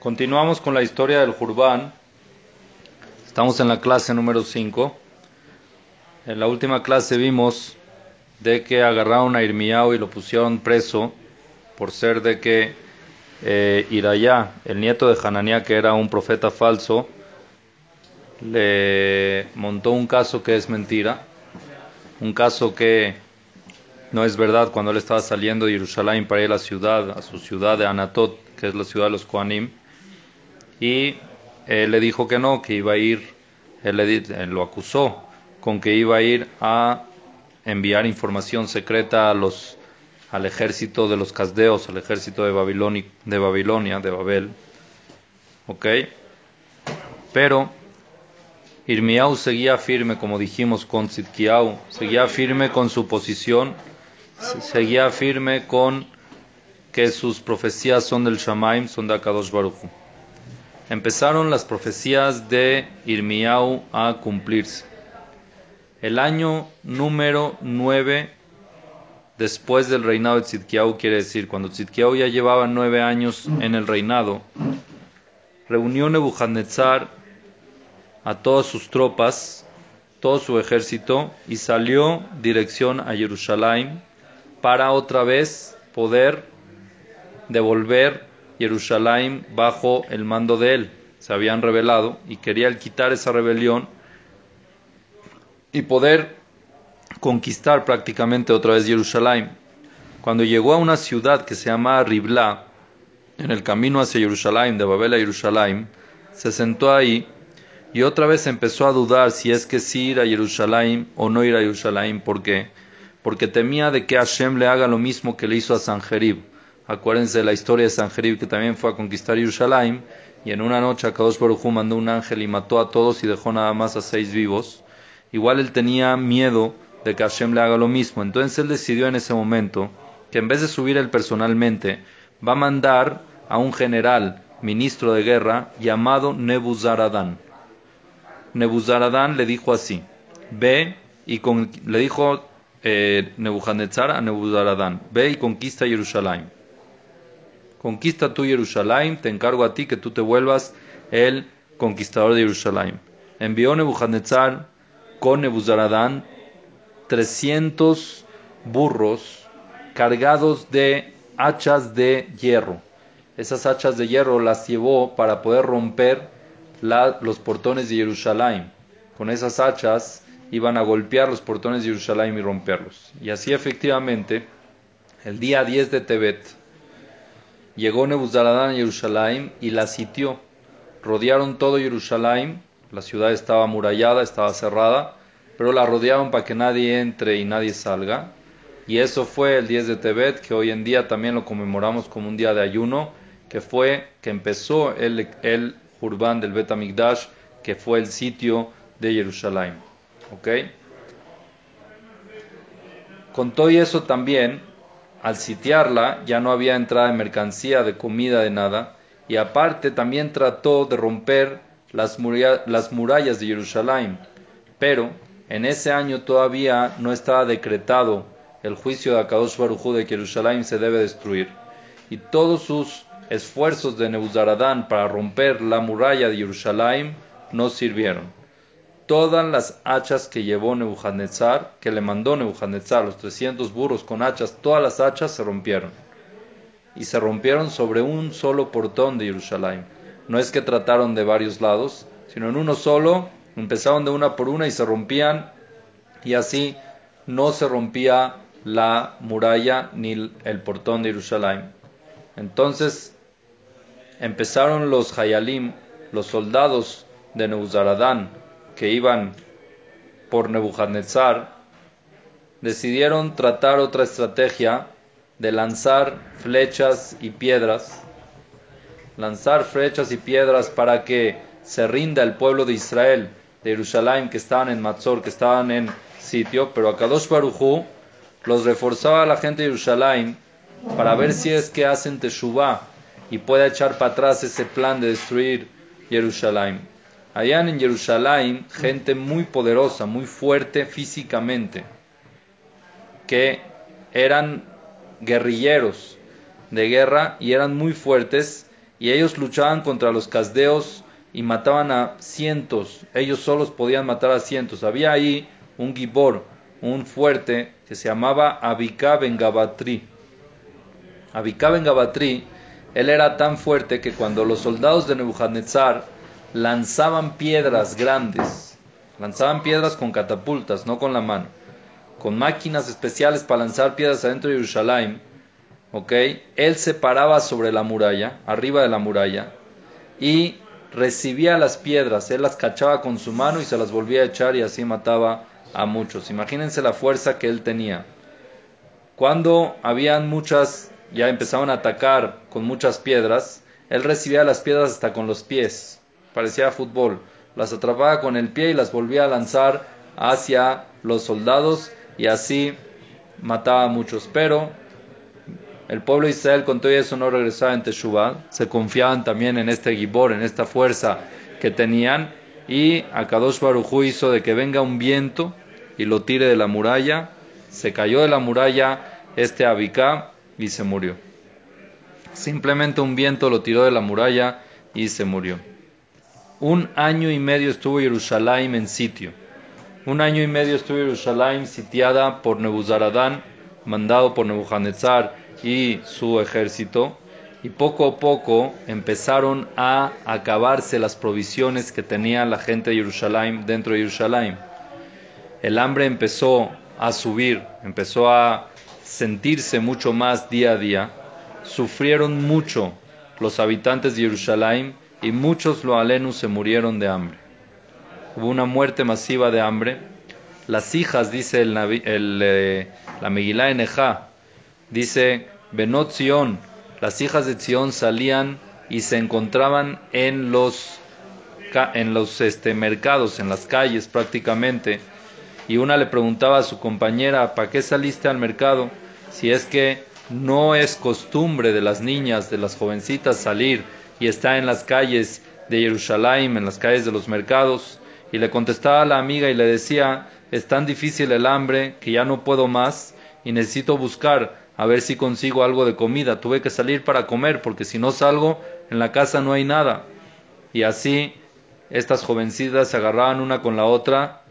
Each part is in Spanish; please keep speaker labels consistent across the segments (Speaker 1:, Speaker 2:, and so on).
Speaker 1: Continuamos con la historia del Jurbán. Estamos en la clase número 5. En la última clase vimos de que agarraron a Irmiao y lo pusieron preso por ser de que eh, el nieto de Hananía, que era un profeta falso, le montó un caso que es mentira, un caso que no es verdad cuando él estaba saliendo de Jerusalén para ir a la ciudad, a su ciudad de Anatot, que es la ciudad de los Koanim, y él le dijo que no, que iba a ir, él, le, lo acusó con que iba a ir a enviar información secreta a los, al ejército de los casdeos, al ejército de Babilonia, de, Babilonia, de Babel. ¿Ok? Pero Irmiau seguía firme, como dijimos con Zidkiau, seguía firme con su posición, seguía firme con que sus profecías son del Shamaim, son de Akadosh Baruch Empezaron las profecías de Irmiau a cumplirse. El año número 9 después del reinado de Tzidkiau, quiere decir, cuando Tzidkiau ya llevaba nueve años en el reinado, reunió Nebuchadnezzar a todas sus tropas, todo su ejército, y salió dirección a Jerusalén para otra vez poder devolver Jerusalén bajo el mando de él. Se habían rebelado y quería quitar esa rebelión y poder conquistar prácticamente otra vez Jerusalén. Cuando llegó a una ciudad que se llama Ribla, en el camino hacia Jerusalén, de Babel a Jerusalén, se sentó ahí y otra vez empezó a dudar si es que sí ir a Jerusalén o no ir a Jerusalén. ¿Por qué? Porque temía de que Hashem le haga lo mismo que le hizo a Sanjerib. Acuérdense de la historia de Sanjerib que también fue a conquistar Jerusalén y en una noche Kadosh Baruj mandó un ángel y mató a todos y dejó nada más a seis vivos igual él tenía miedo de que Hashem le haga lo mismo. Entonces él decidió en ese momento que en vez de subir él personalmente, va a mandar a un general, ministro de guerra, llamado Nebuzaradán. Nebuzaradán le dijo así, ve y le dijo eh, Nebuchadnezzar a Nebuzaradán, ve y conquista Jerusalén. Conquista tú Jerusalén, te encargo a ti que tú te vuelvas el conquistador de Jerusalén. Envió Nebuchadnezzar con Nebuzaradán 300 burros cargados de hachas de hierro. Esas hachas de hierro las llevó para poder romper los portones de Jerusalén. Con esas hachas iban a golpear los portones de Jerusalén y romperlos. Y así efectivamente, el día 10 de Tebet, llegó Nebuzaradán a Jerusalén y la sitió. Rodearon todo Jerusalén la ciudad estaba amurallada, estaba cerrada, pero la rodeaban para que nadie entre y nadie salga. Y eso fue el 10 de Tebet, que hoy en día también lo conmemoramos como un día de ayuno, que fue que empezó el, el Urbán del Bet Amigdash, que fue el sitio de Jerusalén. ¿Ok? Con todo eso también, al sitiarla, ya no había entrada de mercancía, de comida, de nada. Y aparte también trató de romper las, murallas de Jerusalén, pero en ese año todavía no estaba decretado el juicio de Akadosh de que Jerusalén se debe destruir. Y todos sus esfuerzos de Nebuzaradán para romper la muralla de Jerusalén no sirvieron. Todas las hachas que llevó Nebuchadnezzar, que le mandó Nebuchadnezzar, los 300 burros con hachas, todas las hachas se rompieron. Y se rompieron sobre un solo portón de Jerusalén no es que trataron de varios lados, sino en uno solo, empezaron de una por una y se rompían, y así no se rompía la muralla ni el portón de Jerusalén. Entonces empezaron los Hayalim, los soldados de Nebuzaradán, que iban por Nebuchadnezzar, decidieron tratar otra estrategia de lanzar flechas y piedras lanzar flechas y piedras para que se rinda el pueblo de Israel, de Jerusalén, que estaban en Matzor, que estaban en sitio, pero a Kadosh Barujú los reforzaba a la gente de Jerusalén para ver si es que hacen Teshuvah y puede echar para atrás ese plan de destruir Jerusalén. Allá en Jerusalén, gente muy poderosa, muy fuerte físicamente, que eran guerrilleros de guerra y eran muy fuertes y ellos luchaban contra los casdeos y mataban a cientos. Ellos solos podían matar a cientos. Había ahí un gibor, un fuerte que se llamaba Abika Ben Gabatri. Abika Ben Gabatri, él era tan fuerte que cuando los soldados de Nebuchadnezzar lanzaban piedras grandes, lanzaban piedras con catapultas, no con la mano, con máquinas especiales para lanzar piedras adentro de Jerusalén, ¿ok? Él se paraba sobre la muralla, arriba de la muralla, y recibía las piedras, él las cachaba con su mano y se las volvía a echar y así mataba a muchos. Imagínense la fuerza que él tenía. Cuando habían muchas, ya empezaban a atacar con muchas piedras, él recibía las piedras hasta con los pies, parecía fútbol, las atrapaba con el pie y las volvía a lanzar hacia los soldados y así mataba a muchos. Pero el pueblo de Israel con todo eso no regresaba en Teshuvah, se confiaban también en este Gibor, en esta fuerza que tenían, y Akadosh Barujú hizo de que venga un viento y lo tire de la muralla, se cayó de la muralla este Abicá y se murió. Simplemente un viento lo tiró de la muralla y se murió. Un año y medio estuvo Jerusalén en sitio. Un año y medio estuvo Jerusalén sitiada por Nebuzaradán, mandado por Nebuchadnezzar y su ejército, y poco a poco empezaron a acabarse las provisiones que tenía la gente de Jerusalén dentro de Jerusalén. El hambre empezó a subir, empezó a sentirse mucho más día a día. Sufrieron mucho los habitantes de Jerusalén y muchos loalenus se murieron de hambre. Hubo una muerte masiva de hambre. Las hijas, dice el, eh, la Megilá Enejá, Dice, Benot Zion, las hijas de Zion salían y se encontraban en los, en los este, mercados, en las calles prácticamente, y una le preguntaba a su compañera, ¿para qué saliste al mercado? Si es que no es costumbre de las niñas, de las jovencitas salir y estar en las calles de Jerusalén, en las calles de los mercados, y le contestaba la amiga y le decía, es tan difícil el hambre que ya no puedo más y necesito buscar a ver si consigo algo de comida. Tuve que salir para comer porque si no salgo en la casa no hay nada. Y así estas jovencitas se agarraban una con la otra,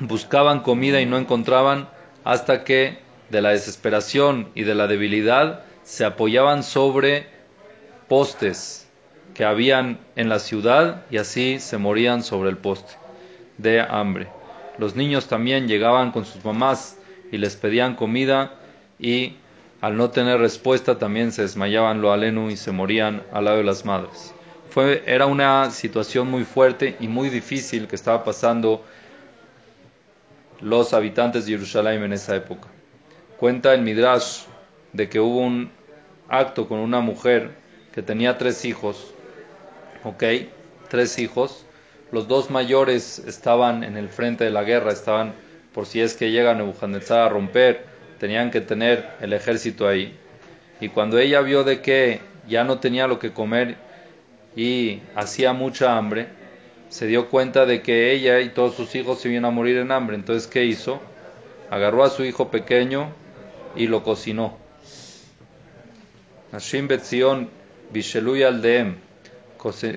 Speaker 1: buscaban comida y no encontraban hasta que de la desesperación y de la debilidad se apoyaban sobre postes que habían en la ciudad y así se morían sobre el poste de hambre. Los niños también llegaban con sus mamás y les pedían comida y al no tener respuesta también se desmayaban lo alenu y se morían al lado de las madres. Fue, era una situación muy fuerte y muy difícil que estaba pasando los habitantes de Jerusalén en esa época. Cuenta el Midrash de que hubo un acto con una mujer que tenía tres hijos, ¿ok? Tres hijos. Los dos mayores estaban en el frente de la guerra, estaban por si es que llega Nebuchadnezzar a romper tenían que tener el ejército ahí. Y cuando ella vio de que ya no tenía lo que comer y hacía mucha hambre, se dio cuenta de que ella y todos sus hijos se iban a morir en hambre. Entonces, ¿qué hizo? Agarró a su hijo pequeño y lo cocinó. Hashim Betzion Bishelui Aldeem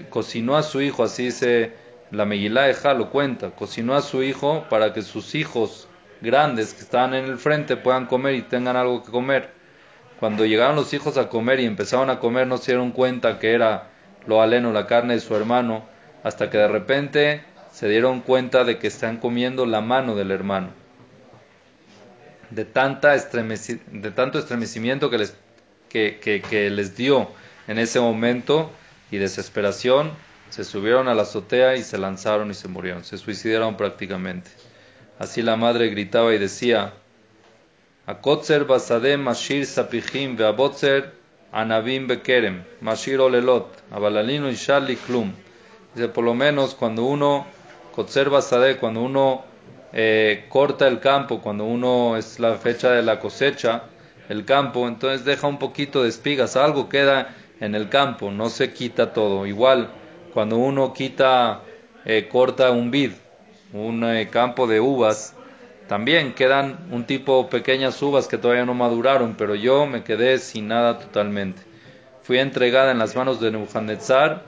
Speaker 1: cocinó a su hijo, así dice la Megilá Eja, lo cuenta, cocinó a su hijo para que sus hijos grandes que estaban en el frente puedan comer y tengan algo que comer. Cuando llegaron los hijos a comer y empezaron a comer, no se dieron cuenta que era lo aleno, la carne de su hermano, hasta que de repente se dieron cuenta de que están comiendo la mano del hermano. De, tanta de tanto estremecimiento que les, que, que les dio en ese momento y desesperación, se subieron a la azotea y se lanzaron y se murieron, se suicidaron prácticamente. Así la madre gritaba y decía, Akotzer basadem mashir sapijim veabotzer anabim bekerem, mashir olelot, abalalino y shali klum. Dice, por lo menos cuando uno, Kotzer basadeh, cuando uno eh, corta el campo, cuando uno es la fecha de la cosecha, el campo, entonces deja un poquito de espigas, algo queda en el campo, no se quita todo. Igual, cuando uno quita, eh, corta un vid, un eh, campo de uvas, también quedan un tipo pequeñas uvas que todavía no maduraron, pero yo me quedé sin nada totalmente. fue entregada en las manos de Nebuchadnezzar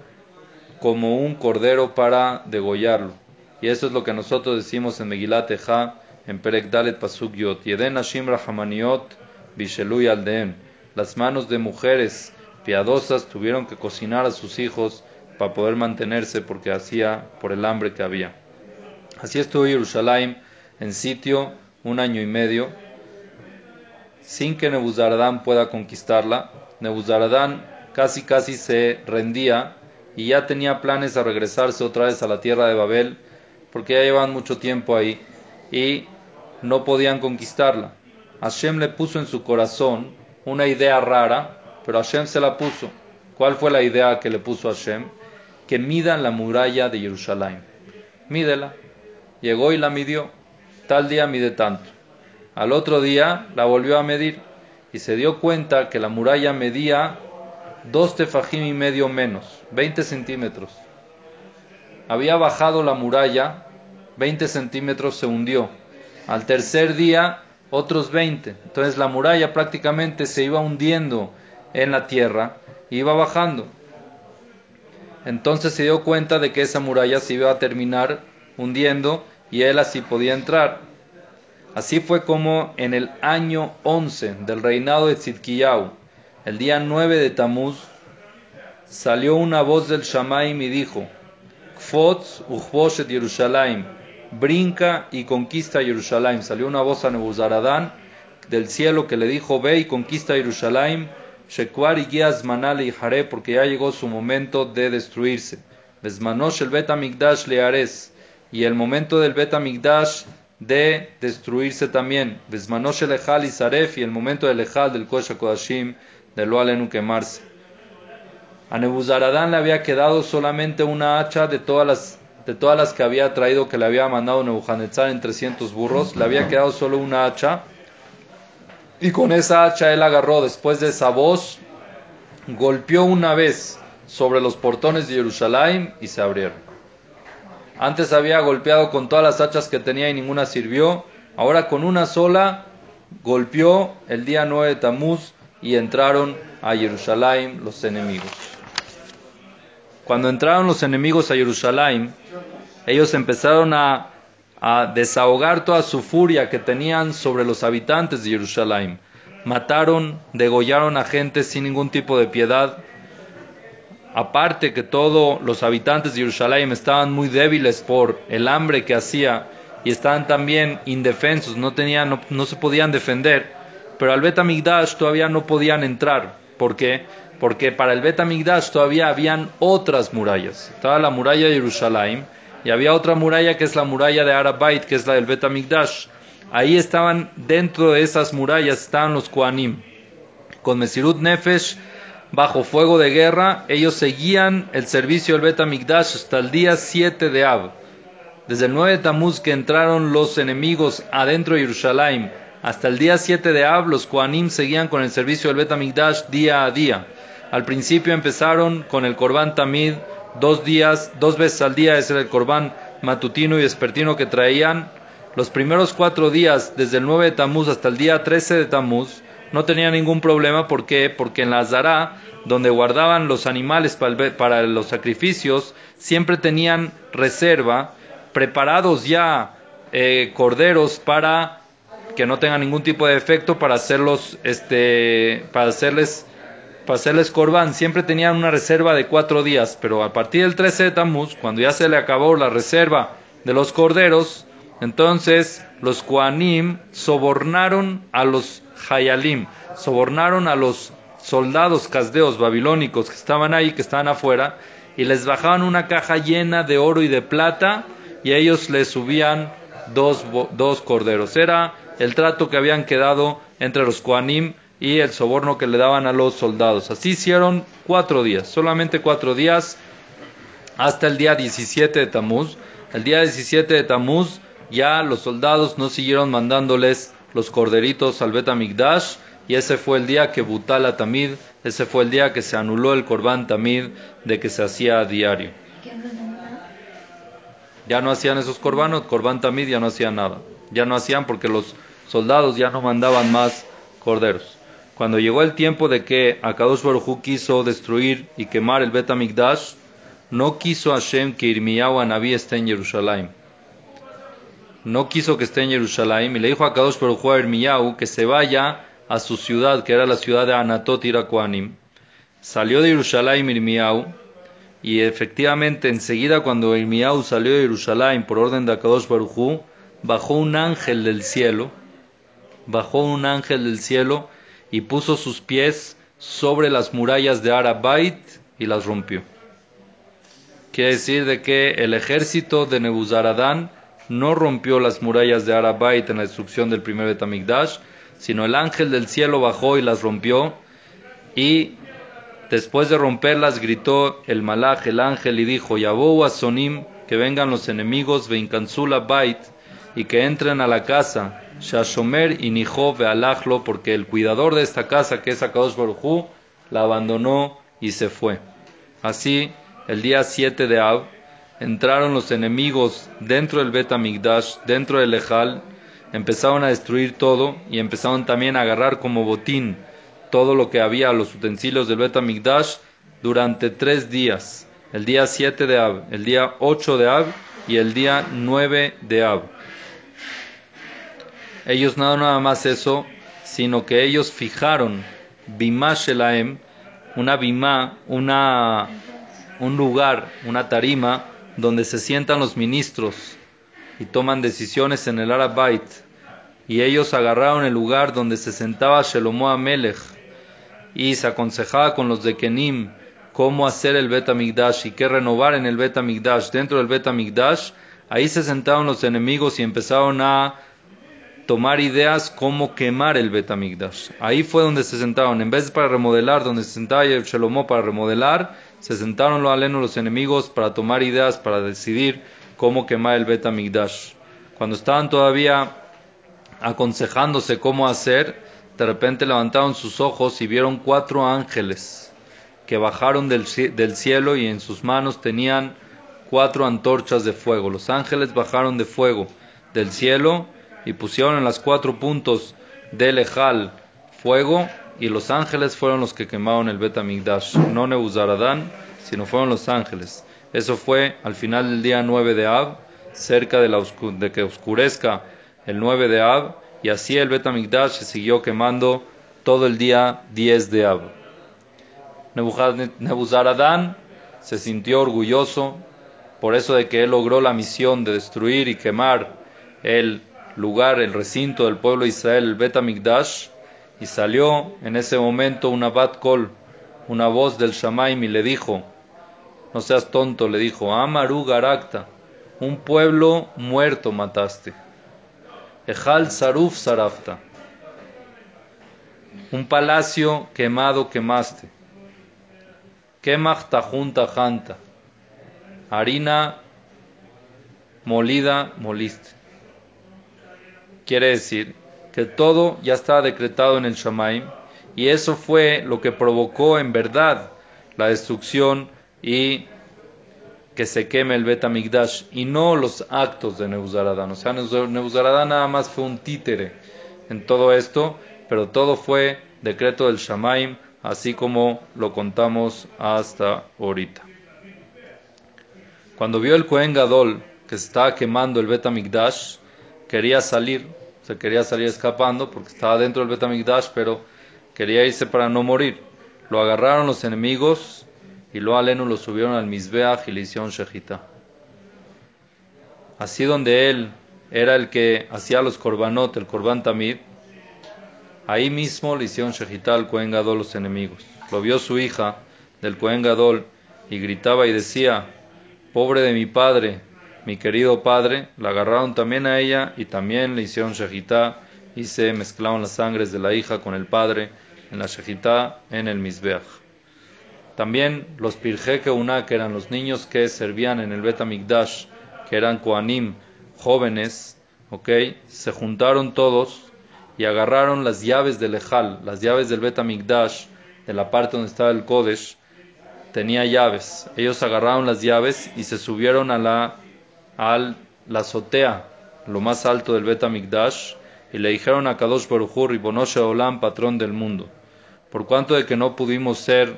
Speaker 1: como un cordero para degollarlo. Y eso es lo que nosotros decimos en Megilat Eja, en Perek Dalet Pasuk Yot. Yeden Hashim Rahamaniot Bishelui Aldeem. Las manos de mujeres piadosas tuvieron que cocinar a sus hijos para poder mantenerse porque hacía por el hambre que había. Así estuvo Jerusalén en sitio un año y medio sin que Nebuzaradán pueda conquistarla. Nebuzaradán casi casi se rendía y ya tenía planes a regresarse otra vez a la tierra de Babel porque ya llevan mucho tiempo ahí y no podían conquistarla. Hashem le puso en su corazón una idea rara, pero Hashem se la puso. ¿Cuál fue la idea que le puso Hashem? Que midan la muralla de Jerusalén. Mídela. Llegó y la midió. Tal día mide tanto. Al otro día la volvió a medir y se dio cuenta que la muralla medía dos tefajim y medio menos, 20 centímetros. Había bajado la muralla, 20 centímetros se hundió. Al tercer día, otros 20. Entonces la muralla prácticamente se iba hundiendo en la tierra, iba bajando. Entonces se dio cuenta de que esa muralla se iba a terminar hundiendo y él así podía entrar. Así fue como en el año 11 del reinado de Tzidkiyahu, el día 9 de Tamuz, salió una voz del Shamaim y dijo: Kfotz uchboshet Yerushalayim, brinca y conquista Jerusalén. Salió una voz a Nebuzaradán del cielo que le dijo: Ve y conquista Jerusalén, Shekwar y guías manale y Jare, porque ya llegó su momento de destruirse. Besmanosh el Bet le ares, y el momento del Bet de destruirse también. Besmanosh el Ejal y Saref, y el momento del Ejal del Kosh Kodashim, de lo alenu quemarse. A Nebuzaradán le había quedado solamente una hacha de todas las de todas las que había traído que le había mandado Nebuchadnezzar en 300 burros, le había quedado solo una hacha. Y con esa hacha él agarró, después de esa voz, golpeó una vez sobre los portones de Jerusalén y se abrieron. Antes había golpeado con todas las hachas que tenía y ninguna sirvió. Ahora con una sola golpeó el día 9 de Tamuz y entraron a Jerusalén los enemigos. Cuando entraron los enemigos a Jerusalén, ellos empezaron a, desahogar toda su furia que tenían sobre los habitantes de Jerusalén. Mataron, degollaron a gente sin ningún tipo de piedad. Aparte que todos los habitantes de Jerusalén estaban muy débiles por el hambre que hacía y estaban también indefensos, no, tenían, no se podían defender pero al Bet todavía no podían entrar. ¿Por qué? Porque para el Bet todavía habían otras murallas. Estaba la muralla de Jerusalén y había otra muralla que es la muralla de Arabait, que es la del Bet Ahí estaban, dentro de esas murallas, estaban los Koanim. Con Mesirut Nefesh, bajo fuego de guerra, ellos seguían el servicio del Bet hasta el día 7 de Ab. Desde el 9 de Tamuz que entraron los enemigos adentro de Jerusalén hasta el día 7 de Ab, los Koanim seguían con el servicio del Betamigdash día a día. Al principio empezaron con el Korban Tamid, dos días, dos veces al día, era el Korban matutino y despertino que traían. Los primeros cuatro días, desde el 9 de Tamuz hasta el día 13 de Tamuz, no tenía ningún problema. ¿Por qué? Porque en la Zara, donde guardaban los animales para los sacrificios, siempre tenían reserva, preparados ya eh, corderos para que no tengan ningún tipo de efecto para hacerlos, este, para hacerles, para hacerles corbán. Siempre tenían una reserva de cuatro días, pero a partir del 13 de Tamuz, cuando ya se le acabó la reserva de los corderos, entonces los Kuanim sobornaron a los Hayalim, sobornaron a los soldados casdeos babilónicos que estaban ahí, que estaban afuera, y les bajaban una caja llena de oro y de plata, y ellos les subían dos, dos corderos. Era el trato que habían quedado entre los Koanim y el soborno que le daban a los soldados. Así hicieron cuatro días, solamente cuatro días, hasta el día 17 de Tamuz. El día 17 de Tamuz ya los soldados no siguieron mandándoles los corderitos al Betamigdash y ese fue el día que Butala Tamid, ese fue el día que se anuló el Corban Tamid de que se hacía a diario. Ya no hacían esos corbanos, Corban Tamid ya no hacían nada. Ya no hacían porque los soldados ya no mandaban más corderos. Cuando llegó el tiempo de que Akadosh Baruj quiso destruir y quemar el Bet Amikdash, no quiso Hashem que Irmiyahu Anabí esté en Jerusalén. No quiso que esté en Jerusalén y le dijo a Akadosh Baruj a Irmiyahu que se vaya a su ciudad, que era la ciudad de Anatot Irakuanim. Salió de Jerusalén Irmiyahu y efectivamente enseguida cuando Irmiyahu salió de Jerusalén por orden de Akadosh Baruj bajó un ángel del cielo, bajó un ángel del cielo y puso sus pies sobre las murallas de Arabait y las rompió. Quiere decir de que el ejército de Nebuzaradán no rompió las murallas de Arabait en la destrucción del primer Betamigdash, sino el ángel del cielo bajó y las rompió y después de romperlas gritó el malaj, el ángel, y dijo, Yabou Sonim, que vengan los enemigos, Veinkanzula Bait, y que entren a la casa, Shashomer y Nijo Alajlo, porque el cuidador de esta casa, que es Akadosh la abandonó y se fue. Así, el día 7 de Ab, entraron los enemigos dentro del Bet Amigdash, dentro del Ejal, empezaron a destruir todo y empezaron también a agarrar como botín todo lo que había, los utensilios del Bet Amigdash, durante tres días. El día 7 de Ab, el día 8 de Ab y el día 9 de Ab. Ellos no nada más eso, sino que ellos fijaron Bimá Shelaem, una Bimá, una, un lugar, una tarima, donde se sientan los ministros y toman decisiones en el Arabait. Y ellos agarraron el lugar donde se sentaba Shelomo Amelech y se aconsejaba con los de Kenim cómo hacer el Bet y qué renovar en el Bet Dentro del Bet ahí se sentaron los enemigos y empezaron a tomar ideas cómo quemar el Betamigdash. Ahí fue donde se sentaron, en vez para remodelar, donde se sentaba Shalomó para remodelar, se sentaron los alenos, los enemigos, para tomar ideas, para decidir cómo quemar el Betamigdash. Cuando estaban todavía aconsejándose cómo hacer, de repente levantaron sus ojos y vieron cuatro ángeles que bajaron del, del cielo y en sus manos tenían cuatro antorchas de fuego. Los ángeles bajaron de fuego del cielo y pusieron en las cuatro puntos del Ejal fuego y los ángeles fueron los que quemaron el Betamigdash, no Nebuzaradán, sino fueron los ángeles. Eso fue al final del día 9 de Ab, cerca de, la de que oscurezca el 9 de Ab, y así el Betamigdash se siguió quemando todo el día 10 de Ab. Nebuzaradán se sintió orgulloso por eso de que él logró la misión de destruir y quemar el lugar, el recinto del pueblo de Israel, el Bet y salió en ese momento una Bat Kol, una voz del Shamaim, le dijo: No seas tonto, le dijo: Amaru Garakta, un pueblo muerto mataste. Ejal Saruf Sarafta, un palacio quemado quemaste. Kemach Tajunta Janta, harina molida moliste. Quiere decir que todo ya estaba decretado en el Shamaim y eso fue lo que provocó en verdad la destrucción y que se queme el Bet y no los actos de Nebuzaradán. O sea, Nebuzaradán nada más fue un títere en todo esto, pero todo fue decreto del Shamaim, así como lo contamos hasta ahorita. Cuando vio el Cohen Gadol que se estaba quemando el Bet quería salir se quería salir escapando porque estaba dentro del Betamigdash, pero quería irse para no morir. Lo agarraron los enemigos y lo aleno lo subieron al Mizbeach y le hicieron Shejita. Así donde él era el que hacía los korbanot, el korban tamid, ahí mismo le hicieron Shejita al Kohen Gadol los enemigos. Lo vio su hija del Kohen Gadol y gritaba y decía, pobre de mi padre, mi querido padre, la agarraron también a ella y también le hicieron shejitá y se mezclaron las sangres de la hija con el padre en la shejitá en el Mizbeach. También los Pirje una que eran los niños que servían en el Betamigdash, que eran Koanim, jóvenes, ¿ok? Se juntaron todos y agarraron las llaves del Ejal, las llaves del Betamigdash, de la parte donde estaba el Kodesh, tenía llaves. Ellos agarraron las llaves y se subieron a la al la azotea, lo más alto del Bet y le dijeron a Kadosh Baruj y Bonoshe Olam, patrón del mundo, por cuanto de que no pudimos ser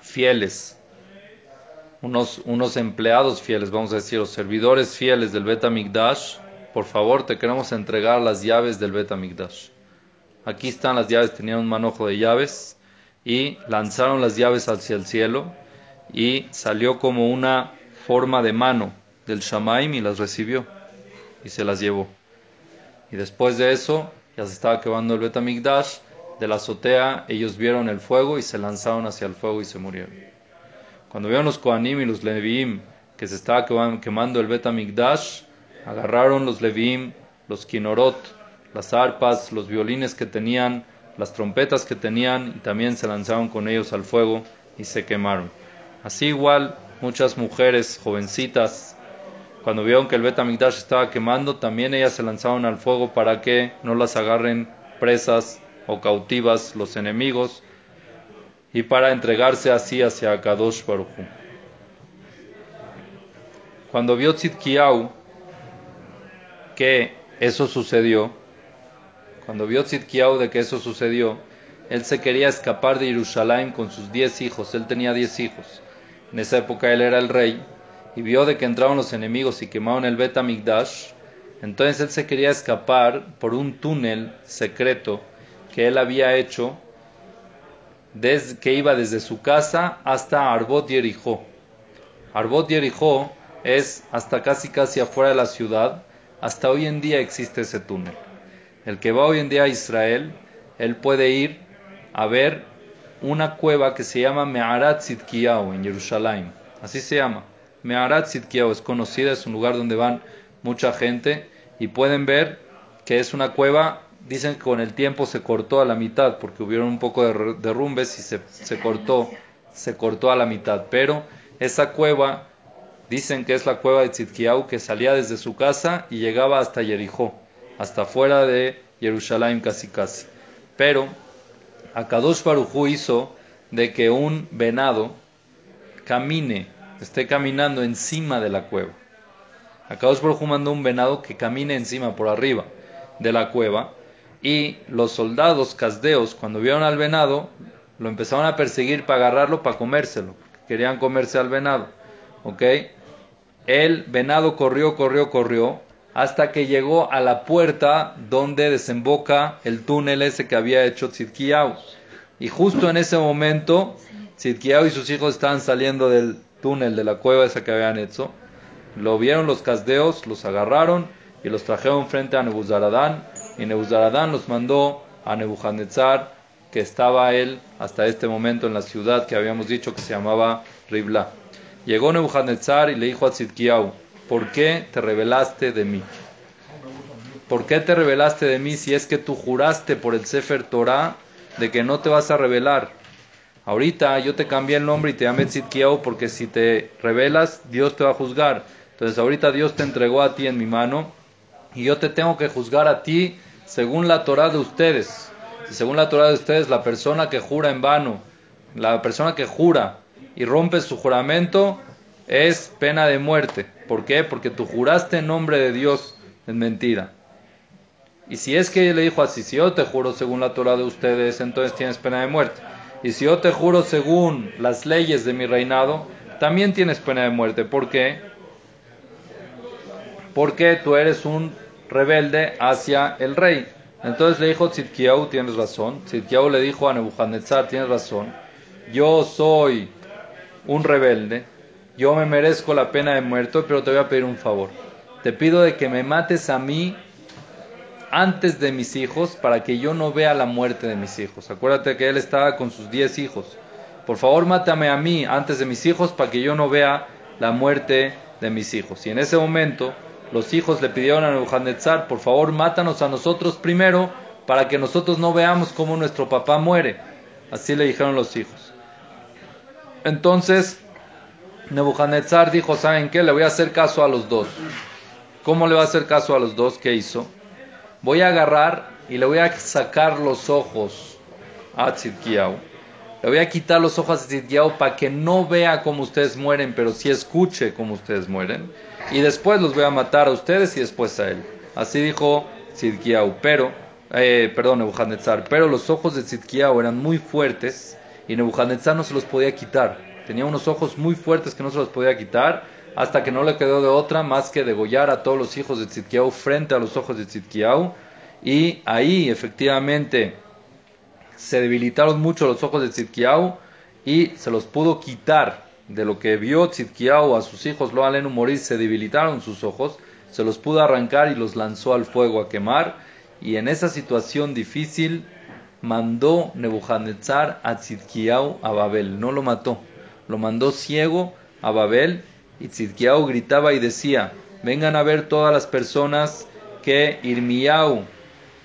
Speaker 1: fieles, unos, unos empleados fieles, vamos a decir, los servidores fieles del Bet Amigdash, por favor, te queremos entregar las llaves del Bet Amigdash. Aquí están las llaves, tenían un manojo de llaves y lanzaron las llaves hacia el cielo y salió como una forma de mano del Shamaim y las recibió y se las llevó. Y después de eso, ya se estaba quemando el Bet Amigdash, de la azotea ellos vieron el fuego y se lanzaron hacia el fuego y se murieron. Cuando vieron los Kohanim y los Leviim que se estaba quemando el Bet Amigdash, agarraron los Leviim, los Kinorot, las arpas, los violines que tenían, las trompetas que tenían y también se lanzaron con ellos al fuego y se quemaron. Así igual muchas mujeres jovencitas cuando vieron que el Bet Amigdash estaba quemando, también ellas se lanzaron al fuego para que no las agarren presas o cautivas los enemigos y para entregarse así hacia Kadosh Baruj Cuando vio Tzidkiyahu que eso sucedió, cuando vio Tzidkiyahu de que eso sucedió, él se quería escapar de Jerusalén con sus diez hijos, él tenía diez hijos. En esa época él era el rey y vio de que entraban los enemigos y quemaron el Bet Amigdash, entonces él se quería escapar por un túnel secreto que él había hecho desde, que iba desde su casa hasta Arbot Yerijó. Arbot Yerijó es hasta casi casi afuera de la ciudad. Hasta hoy en día existe ese túnel. El que va hoy en día a Israel, él puede ir a ver una cueva que se llama Me'arat Tzidkiyahu en Jerusalén. Así se llama. Me'arat Tzidkiyahu es conocida, es un lugar donde van mucha gente y pueden ver que es una cueva, dicen que con el tiempo se cortó a la mitad porque hubieron un poco de derrumbes y se, se cortó, se cortó a la mitad, pero esa cueva dicen que es la cueva de Tzidkiyahu que salía desde su casa y llegaba hasta Jericó, hasta fuera de Jerusalén casi casi. Pero Akadosh Barujú hizo de que un venado camine esté caminando encima de la cueva. Akadosh Baruj mandó un venado que camine encima, por arriba de la cueva. Y los soldados casdeos, cuando vieron al venado, lo empezaron a perseguir para agarrarlo, para comérselo. Querían comerse al venado. ¿Ok? El venado corrió, corrió, corrió, hasta que llegó a la puerta donde desemboca el túnel ese que había hecho Tzidkiyahu. Y justo en ese momento, Tzidkiyahu y sus hijos estaban saliendo del túnel de la cueva esa que habían hecho. Lo vieron los casdeos, los agarraron y los trajeron frente a Nebuzaradán. Y Nebuzaradán los mandó a Nebuchadnezzar, que estaba él hasta este momento en la ciudad que habíamos dicho que se llamaba Ribla. Llegó Nebuchadnezzar y le dijo a Tzidkiyahu, ¿por qué te rebelaste de mí? ¿Por qué te rebelaste de mí si es que tú juraste por el Sefer Torah de que no te vas a rebelar? Ahorita yo te cambié el nombre y te llamé Tzidkiyahu porque si te rebelas, Dios te va a juzgar. Entonces ahorita Dios te entregó a ti en mi mano y yo te tengo que juzgar a ti según la Torah de ustedes. Y según la Torah de ustedes, la persona que jura en vano, la persona que jura y rompe su juramento es pena de muerte. ¿Por qué? Porque tú juraste en nombre de Dios en mentira. Y si es que le dijo así, si yo te juro según la Torah de ustedes, entonces tienes pena de muerte. Y si yo te juro según las leyes de mi reinado, también tienes pena de muerte. ¿Por qué? Porque tú eres un rebelde hacia el rey. Entonces le dijo Tzidkiyahu, tienes razón. Tzidkiyahu le dijo a Nebuchadnezzar, tienes razón. Yo soy un rebelde. Yo me merezco la pena de muerte, pero te voy a pedir un favor. Te pido de que me mates a mí antes de mis hijos para que yo no vea la muerte de mis hijos. Acuérdate que él estaba con sus diez hijos. Por favor, mátame a mí antes de mis hijos para que yo no vea la muerte de mis hijos. Y en ese momento los hijos le pidieron a Nebuchadnezzar, por favor, mátanos a nosotros primero para que nosotros no veamos cómo nuestro papá muere. Así le dijeron los hijos. Entonces, Nebuchadnezzar dijo, ¿saben qué? Le voy a hacer caso a los dos. ¿Cómo le va a hacer caso a los dos? ¿Qué hizo? Voy a agarrar y le voy a sacar los ojos a Tzidkiyahu. Le voy a quitar los ojos a Tzidkiyahu para que no vea cómo ustedes mueren, pero sí escuche cómo ustedes mueren. Y después los voy a matar a ustedes y después a él. Así dijo Tzidkiyahu. Pero eh, perdón, Nebuchadnezzar, pero los ojos de Tzidkiyahu eran muy fuertes y Nebuchadnezzar no se los podía quitar. Tenía unos ojos muy fuertes que no se los podía quitar hasta que no le quedó de otra más que degollar a todos los hijos de Tzidkiyahu frente a los ojos de Tzidkiyahu y ahí efectivamente se debilitaron mucho los ojos de Tzidkiyahu y se los pudo quitar de lo que vio Tzidkiyahu a sus hijos. Lo alenu morir, se debilitaron sus ojos, se los pudo arrancar y los lanzó al fuego a quemar. Y en esa situación difícil mandó Nebuchadnezzar a Tzidkiyahu a Babel, no lo mató, lo mandó ciego a Babel y Tzidkiyahu gritaba y decía, vengan a ver todas las personas que Irmiyahu,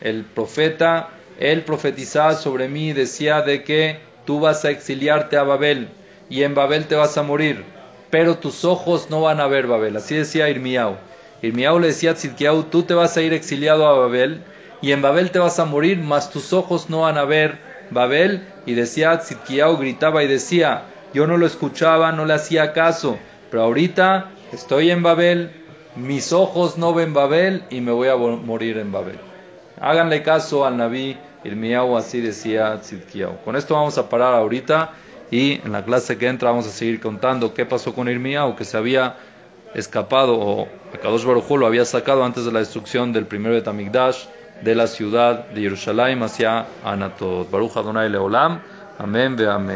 Speaker 1: el profeta, él profetizaba sobre mí y decía de que tú vas a exiliarte a Babel y en Babel te vas a morir, pero tus ojos no van a ver Babel. Así decía Irmiyahu. Irmiyahu le decía a Tzidkiyahu, tú te vas a ir exiliado a Babel y en Babel te vas a morir, mas tus ojos no van a ver Babel. Y decía Tzidkiyahu, gritaba y decía, yo no lo escuchaba, no le hacía caso, pero ahorita estoy en Babel, mis ojos no ven Babel y me voy a morir en Babel. Háganle caso al Naví Irmiyahu, así decía Tzidkiyahu. Con esto vamos a parar ahorita y en la clase que entra vamos a seguir contando qué pasó con Irmiyahu, que se había escapado o Kadosh Baruj lo había sacado antes de la destrucción del primer Betamigdash de la ciudad de Jerusalén hacia Anatot. Baruch Adonai Leolam. Amén, ve amén.